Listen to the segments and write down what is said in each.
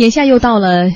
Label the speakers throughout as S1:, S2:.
S1: 眼下又到了。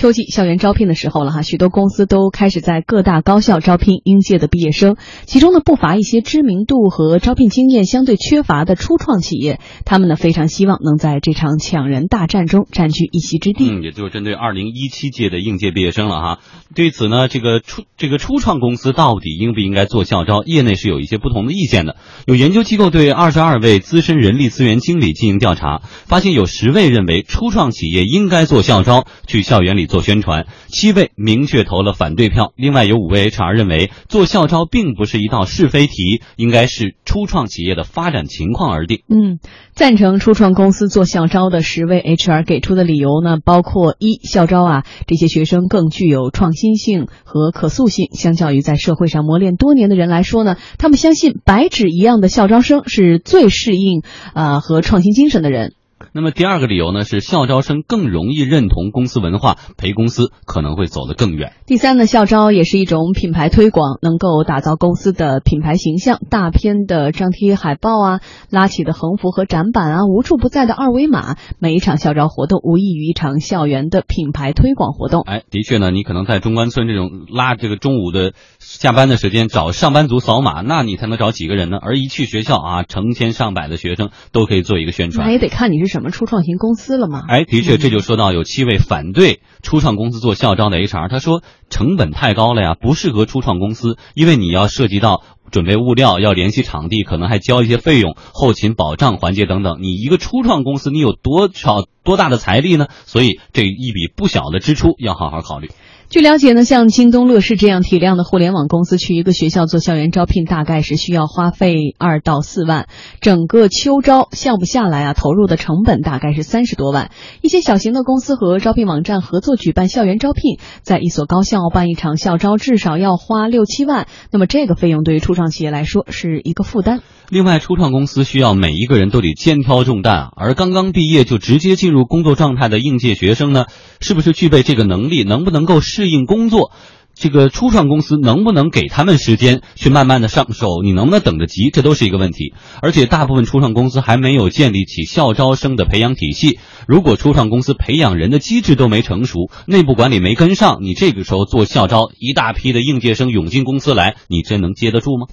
S1: 秋季校园招聘的时候了哈，许多公司都开始在各大高校招聘应届的毕业生，其中呢不乏一些知名度和招聘经验相对缺乏的初创企业，他们呢非常希望能在这场抢人大战中占据一席之地。
S2: 嗯，也就是针对二零一七届的应届毕业生了哈。对此呢，这个初这个初创公司到底应不应该做校招，业内是有一些不同的意见的。有研究机构对二十二位资深人力资源经理进行调查，发现有十位认为初创企业应该做校招，去校园里。做宣传，七位明确投了反对票。另外有五位 HR 认为做校招并不是一道是非题，应该是初创企业的发展情况而定。
S1: 嗯，赞成初创公司做校招的十位 HR 给出的理由呢，包括一校招啊，这些学生更具有创新性和可塑性，相较于在社会上磨练多年的人来说呢，他们相信白纸一样的校招生是最适应啊和创新精神的人。
S2: 那么第二个理由呢，是校招生更容易认同公司文化，陪公司可能会走得更远。
S1: 第三呢，校招也是一种品牌推广，能够打造公司的品牌形象。大片的张贴海报啊，拉起的横幅和展板啊，无处不在的二维码，每一场校招活动无异于一场校园的品牌推广活动。
S2: 哎，的确呢，你可能在中关村这种拉这个中午的下班的时间找上班族扫码，那你才能找几个人呢？而一去学校啊，成千上百的学生都可以做一个宣传。
S1: 那也得看你是什。么初创型公司了吗？
S2: 哎，的确，这就说到有七位反对初创公司做校招的 HR，他说成本太高了呀，不适合初创公司，因为你要涉及到准备物料，要联系场地，可能还交一些费用，后勤保障环节等等。你一个初创公司，你有多少多大的财力呢？所以这一笔不小的支出要好好考虑。
S1: 据了解呢，像京东、乐视这样体量的互联网公司，去一个学校做校园招聘，大概是需要花费二到四万。整个秋招项目下来啊，投入的成本大概是三十多万。一些小型的公司和招聘网站合作举办校园招聘，在一所高校办一场校招，至少要花六七万。那么这个费用对于初创企业来说是一个负担。
S2: 另外，初创公司需要每一个人都得肩挑重担，而刚刚毕业就直接进入工作状态的应届学生呢，是不是具备这个能力？能不能够适适应工作？这个初创公司能不能给他们时间去慢慢的上手？你能不能等得及？这都是一个问题。而且，大部分初创公司还没有建立起校招生的培养体系。如果初创公司培养人的机制都没成熟，内部管理没跟上，你这个时候做校招，一大批的应届生涌进公司来，你真能接得住吗？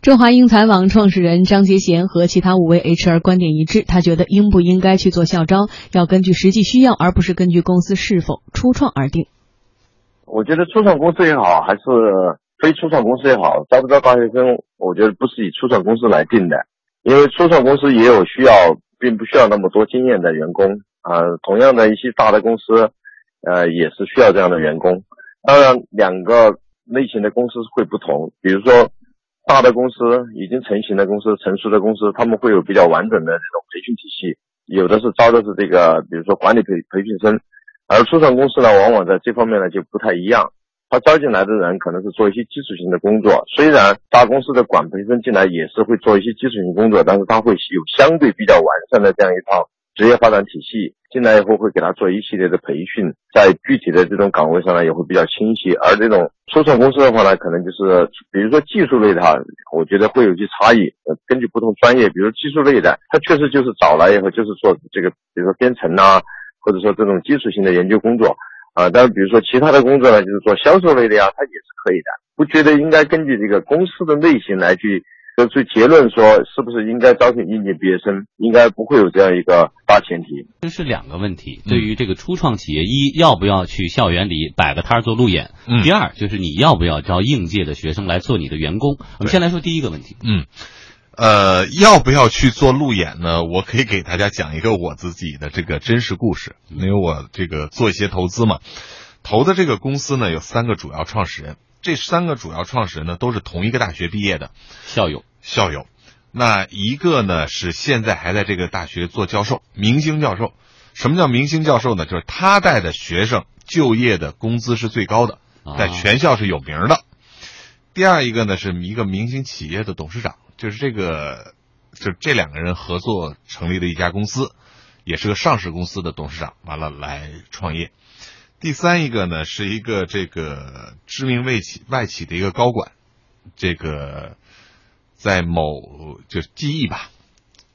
S1: 中华英才网创始人张杰贤和其他五位 HR 观点一致，他觉得应不应该去做校招，要根据实际需要，而不是根据公司是否初创而定。
S3: 我觉得初创公司也好，还是非初创公司也好，招不招大学生，我觉得不是以初创公司来定的，因为初创公司也有需要，并不需要那么多经验的员工啊。同样的一些大的公司，呃，也是需要这样的员工。当然，两个类型的公司会不同，比如说。大的公司已经成型的公司、成熟的公司，他们会有比较完整的这种培训体系，有的是招的是这个，比如说管理培培训生，而初创公司呢，往往在这方面呢就不太一样，他招进来的人可能是做一些基础性的工作，虽然大公司的管培生进来也是会做一些基础性工作，但是他会有相对比较完善的这样一套。职业发展体系进来以后，会给他做一系列的培训，在具体的这种岗位上呢，也会比较清晰。而这种初创公司的话呢，可能就是比如说技术类的哈，我觉得会有些差异。根据不同专业，比如技术类的，他确实就是找来以后就是做这个，比如说编程呐，或者说这种基础性的研究工作啊。但是比如说其他的工作呢，就是做销售类的呀，它也是可以的。不觉得应该根据这个公司的类型来去。得出结论说，是不是应该招聘应届毕业生？应该不会有这样一个大前提。
S2: 这是两个问题。对于这个初创企业，一要不要去校园里摆个摊儿做路演？嗯第二就是你要不要招应届的学生来做你的员工？我们先来说第一个问题。
S4: 嗯，呃，要不要去做路演呢？我可以给大家讲一个我自己的这个真实故事，因为我这个做一些投资嘛，投的这个公司呢有三个主要创始人。这三个主要创始人呢，都是同一个大学毕业的
S2: 校友。
S4: 校友，那一个呢是现在还在这个大学做教授，明星教授。什么叫明星教授呢？就是他带的学生就业的工资是最高的，在全校是有名的。第二一个呢是一个明星企业的董事长，就是这个，就这两个人合作成立了一家公司，也是个上市公司的董事长，完了来创业。第三一个呢，是一个这个知名外企外企的一个高管，这个在某就记忆吧，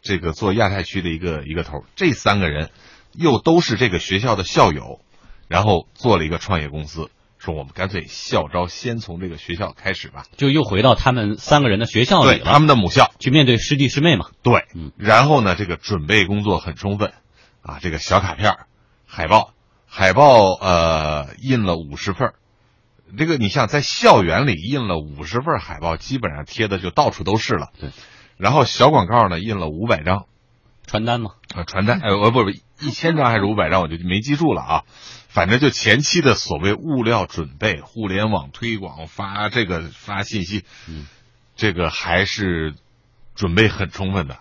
S4: 这个做亚太区的一个一个头。这三个人又都是这个学校的校友，然后做了一个创业公司，说我们干脆校招先从这个学校开始吧，
S2: 就又回到他们三个人的学校里了，
S4: 对他们的母校
S2: 去面对师弟师妹嘛。
S4: 对，
S2: 嗯，
S4: 然后呢，这个准备工作很充分，啊，这个小卡片儿、海报，海报呃印了五十份儿这个你像在校园里印了五十份海报，基本上贴的就到处都是了。
S2: 对，
S4: 然后小广告呢印了五百张，
S2: 传单嘛，
S4: 啊，传单，呃，呃，不不，一千张还是五百张，我就没记住了啊。反正就前期的所谓物料准备、互联网推广、发这个发信息，
S2: 嗯，
S4: 这个还是准备很充分的。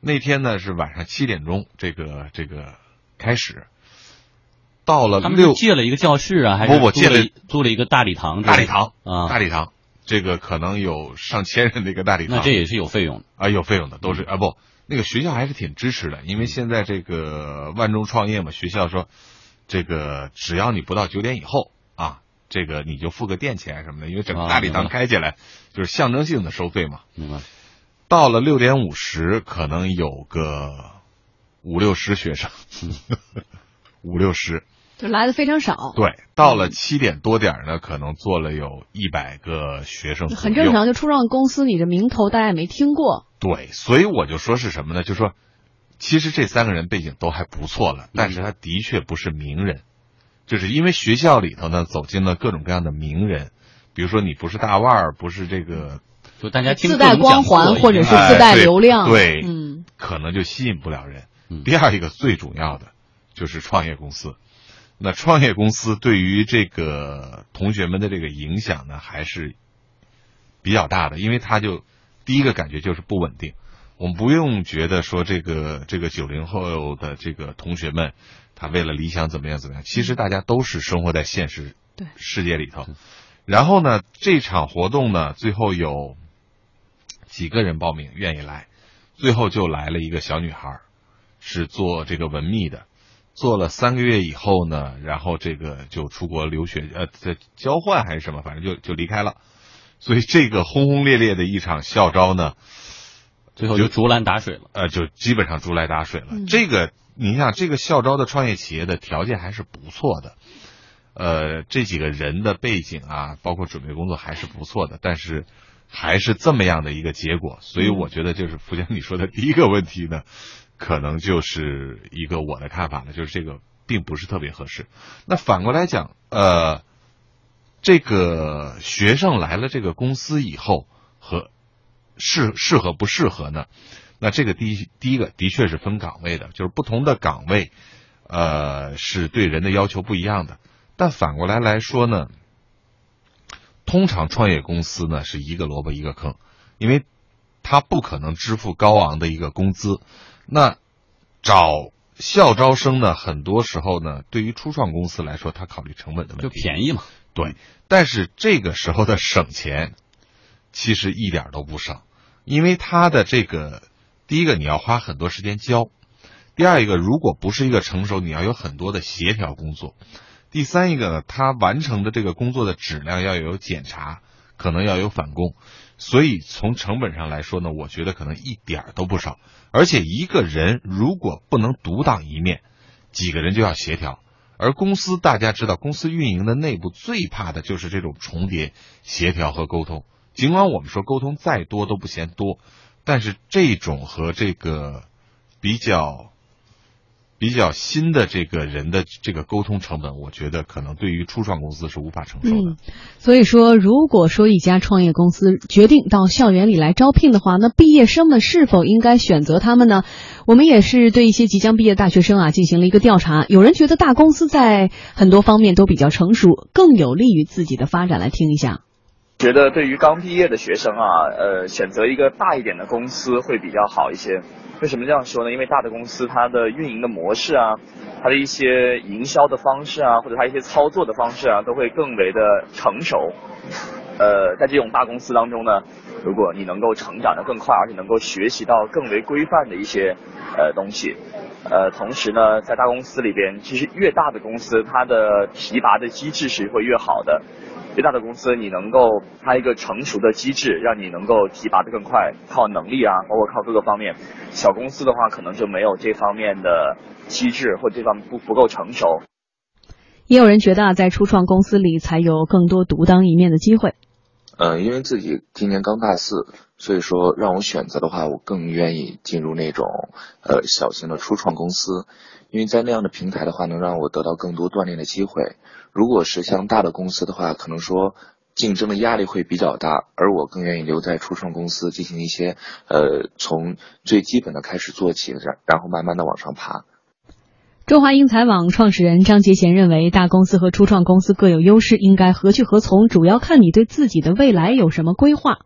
S4: 那天呢是晚上七点钟，这个这个开始，到了
S2: 他们借了一个教室啊，还是租
S4: 不不借了
S2: 一租了一个大礼堂？
S4: 大礼堂
S2: 啊，
S4: 大礼堂，这个可能有上千人的一个大礼堂，
S2: 那这也是有费用的。
S4: 啊，有费用的，都是啊不，那个学校还是挺支持的，因为现在这个万众创业嘛，学校说，这个只要你不到九点以后啊，这个你就付个店钱什么的，因为整个
S2: 啊
S4: 大礼堂开起来就是象征性的收费嘛。
S2: 明白？
S4: 到了六点五十，可能有个五六十学生，五六十。
S1: 就来的非常少，
S4: 对，到了七点多点呢，可能坐了有一百个学生，
S1: 很正。常。就初创公司，你这名头大家也没听过，
S4: 对，所以我就说是什么呢？就说，其实这三个人背景都还不错了，但是他的确不是名人，就是因为学校里头呢走进了各种各样的名人，比如说你不是大腕儿，不是这个，
S2: 就大家听
S1: 自带光环或者是自带流量，
S4: 哎对，对
S1: 嗯，
S4: 可能就吸引不了人。
S2: 嗯。
S4: 第二一个最主要的就是创业公司，那创业公司对于这个同学们的这个影响呢，还是比较大的，因为他就第一个感觉就是不稳定。我们不用觉得说这个这个九零后的这个同学们，他为了理想怎么样怎么样，其实大家都是生活在现实世界里头。然后呢，这场活动呢，最后有几个人报名愿意来，最后就来了一个小女孩，是做这个文秘的，做了三个月以后呢，然后这个就出国留学，呃，在交换还是什么，反正就就离开了。所以这个轰轰烈烈的一场校招呢，
S2: 最后就竹篮打水了。
S4: 呃，就基本上竹篮打水了。
S1: 嗯
S4: 这个你想，这个校招的创业企业的条件还是不错的，呃，这几个人的背景啊，包括准备工作还是不错的，但是还是这么样的一个结果，所以我觉得就是福江你说的第一个问题呢，可能就是一个我的看法了，就是这个并不是特别合适。那反过来讲，呃，这个学生来了这个公司以后和适适合不适合呢？那这个第一第一个的确是分岗位的，就是不同的岗位，呃，是对人的要求不一样的。但反过来来说呢，通常创业公司呢是一个萝卜一个坑，因为他不可能支付高昂的一个工资。那找校招生呢，很多时候呢，对于初创公司来说，他考虑成本的问题就，
S2: 便宜嘛。
S4: 对，但是这个时候的省钱，其实一点都不省，因为他的这个，第一个你要花很多时间教，第二一个如果不是一个成熟，你要有很多的协调工作，第三一个呢，他完成的这个工作的质量要有检查，可能要有返工，所以从成本上来说呢，我觉得可能一点都不少，而且一个人如果不能独当一面，几个人就要协调。而公司大家知道，公司运营的内部最怕的就是这种重叠、协调和沟通。尽管我们说沟通再多都不嫌多，但是这种和这个比较比较新的这个人的这个沟通成本，我觉得可能对于初创公司是无法承受的。
S1: 所以说，如果说一家创业公司决定到校园里来招聘的话，那毕业生们是否应该选择他们呢？我们也是对一些即将毕业大学生啊进行了一个调查，有人觉得大公司在很多方面都比较成熟，更有利于自己的发展。来听一下。
S5: 觉得对于刚毕业的学生啊，呃，选择一个大一点的公司会比较好一些。为什么这样说呢？因为大的公司它的运营的模式啊，它的一些营销的方式啊，或者它一些操作的方式啊，都会更为的成熟。呃，在这种大公司当中呢，如果你能够成长的更快，而且能够学习到更为规范的一些呃东西，呃，同时呢，在大公司里边，其实越大的公司，它的提拔的机制是会越好的。越大的公司，你能够它一个成熟的机制，让你能够提拔的更快，靠能力啊，包括靠各个方面。小公司的话，可能就没有这方面的机制，或这方面不不够成熟。
S1: 也有人觉得啊，在初创公司里才有更多独当一面的机会。
S6: 嗯，因为自己今年刚大四，所以说让我选择的话，我更愿意进入那种呃小型的初创公司，因为在那样的平台的话，能让我得到更多锻炼的机会。如果是像大的公司的话，可能说竞争的压力会比较大，而我更愿意留在初创公司进行一些呃从最基本的开始做起，然然后慢慢的往上爬。
S1: 中华英才网创始人张杰贤认为，大公司和初创公司各有优势，应该何去何从，主要看你对自己的未来有什么规划。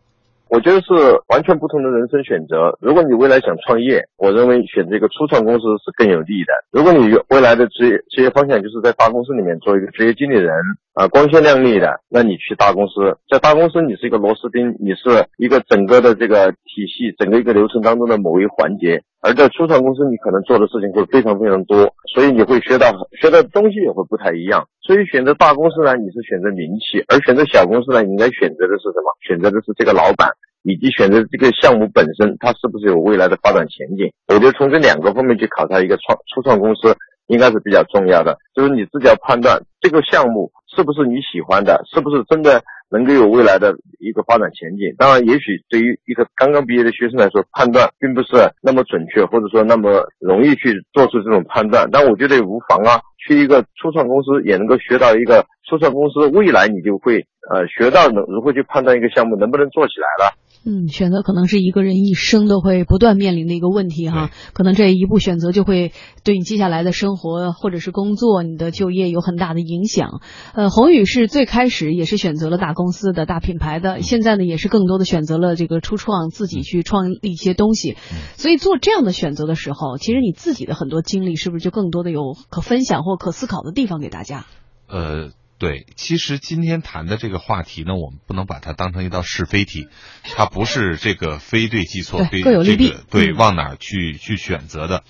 S3: 我觉得是完全不同的人生选择。如果你未来想创业，我认为选择一个初创公司是更有利的。如果你未来的职业职业方向就是在大公司里面做一个职业经理人啊，光鲜亮丽的，那你去大公司，在大公司你是一个螺丝钉，你是一个整个的这个体系，整个一个流程当中的某一环节。而在初创公司，你可能做的事情会非常非常多，所以你会学到学到的东西也会不太一样。所以选择大公司呢，你是选择名气；而选择小公司呢，你应该选择的是什么？选择的是这个老板，以及选择这个项目本身，它是不是有未来的发展前景？我觉得从这两个方面去考察一个创初创公司，应该是比较重要的。就是你自己要判断这个项目是不是你喜欢的，是不是真的。能够有未来的一个发展前景。当然，也许对于一个刚刚毕业的学生来说，判断并不是那么准确，或者说那么容易去做出这种判断。但我觉得也无妨啊，去一个初创公司也能够学到一个初创公司未来你就会呃学到能如何去判断一个项目能不能做起来了。
S1: 嗯，选择可能是一个人一生都会不断面临的一个问题哈，可能这一步选择就会对你接下来的生活或者是工作、你的就业有很大的影响。呃，宏宇是最开始也是选择了大公司的大品牌的，现在呢也是更多的选择了这个初创，自己去创立一些东西。所以做这样的选择的时候，其实你自己的很多经历是不是就更多的有可分享或可思考的地方给大家？
S4: 呃。对，其实今天谈的这个话题呢，我们不能把它当成一道是非题，它不是这个非对即错，
S1: 对各有利弊，
S4: 对往哪儿去去选择的。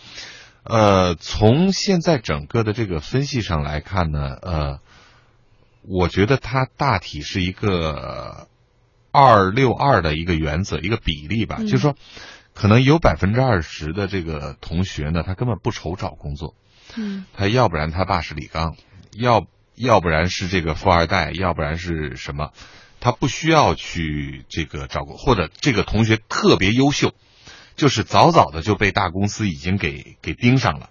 S4: 呃，从现在整个的这个分析上来看呢，呃，我觉得它大体是一个二六二的一个原则，一个比例吧，就是说，可能有百分之二十的这个同学呢，他根本不愁找工作，
S1: 嗯，
S4: 他要不然他爸是李刚，要。要不然是这个富二代，要不然是什么，他不需要去这个找过，或者这个同学特别优秀，就是早早的就被大公司已经给给盯上了。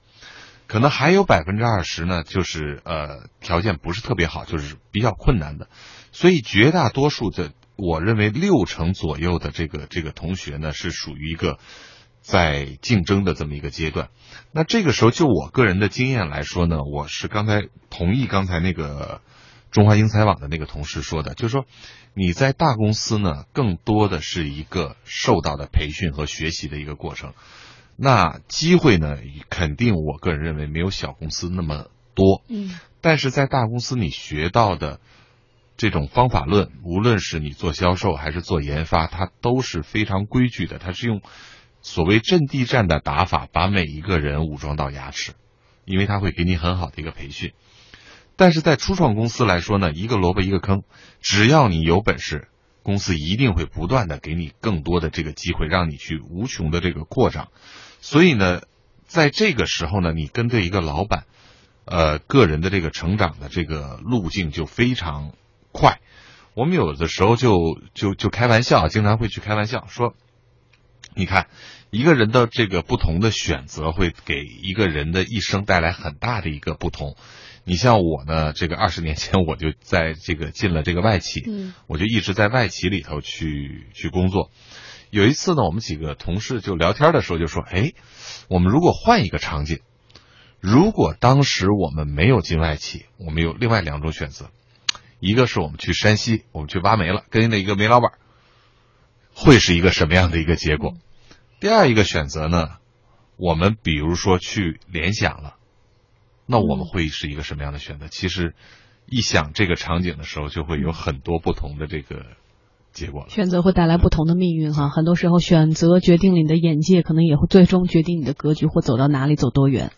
S4: 可能还有百分之二十呢，就是呃条件不是特别好，就是比较困难的。所以绝大多数的，我认为六成左右的这个这个同学呢，是属于一个。在竞争的这么一个阶段，那这个时候就我个人的经验来说呢，我是刚才同意刚才那个中华英才网的那个同事说的，就是说你在大公司呢，更多的是一个受到的培训和学习的一个过程，那机会呢，肯定我个人认为没有小公司那么多，
S1: 嗯，
S4: 但是在大公司你学到的这种方法论，无论是你做销售还是做研发，它都是非常规矩的，它是用。所谓阵地战的打法，把每一个人武装到牙齿，因为他会给你很好的一个培训。但是在初创公司来说呢，一个萝卜一个坑，只要你有本事，公司一定会不断的给你更多的这个机会，让你去无穷的这个扩张。所以呢，在这个时候呢，你跟对一个老板，呃，个人的这个成长的这个路径就非常快。我们有的时候就就就开玩笑，经常会去开玩笑说。你看，一个人的这个不同的选择，会给一个人的一生带来很大的一个不同。你像我呢，这个二十年前我就在这个进了这个外企，
S1: 嗯，
S4: 我就一直在外企里头去去工作。有一次呢，我们几个同事就聊天的时候就说：“哎，我们如果换一个场景，如果当时我们没有进外企，我们有另外两种选择，一个是我们去山西，我们去挖煤了，跟那一个煤老板，会是一个什么样的一个结果？”第二一个选择呢，我们比如说去联想了，那我们会是一个什么样的选择？其实，一想这个场景的时候，就会有很多不同的这个结果。
S1: 选择会带来不同的命运哈，很多时候选择决定了你的眼界，可能也会最终决定你的格局或走到哪里，走多远。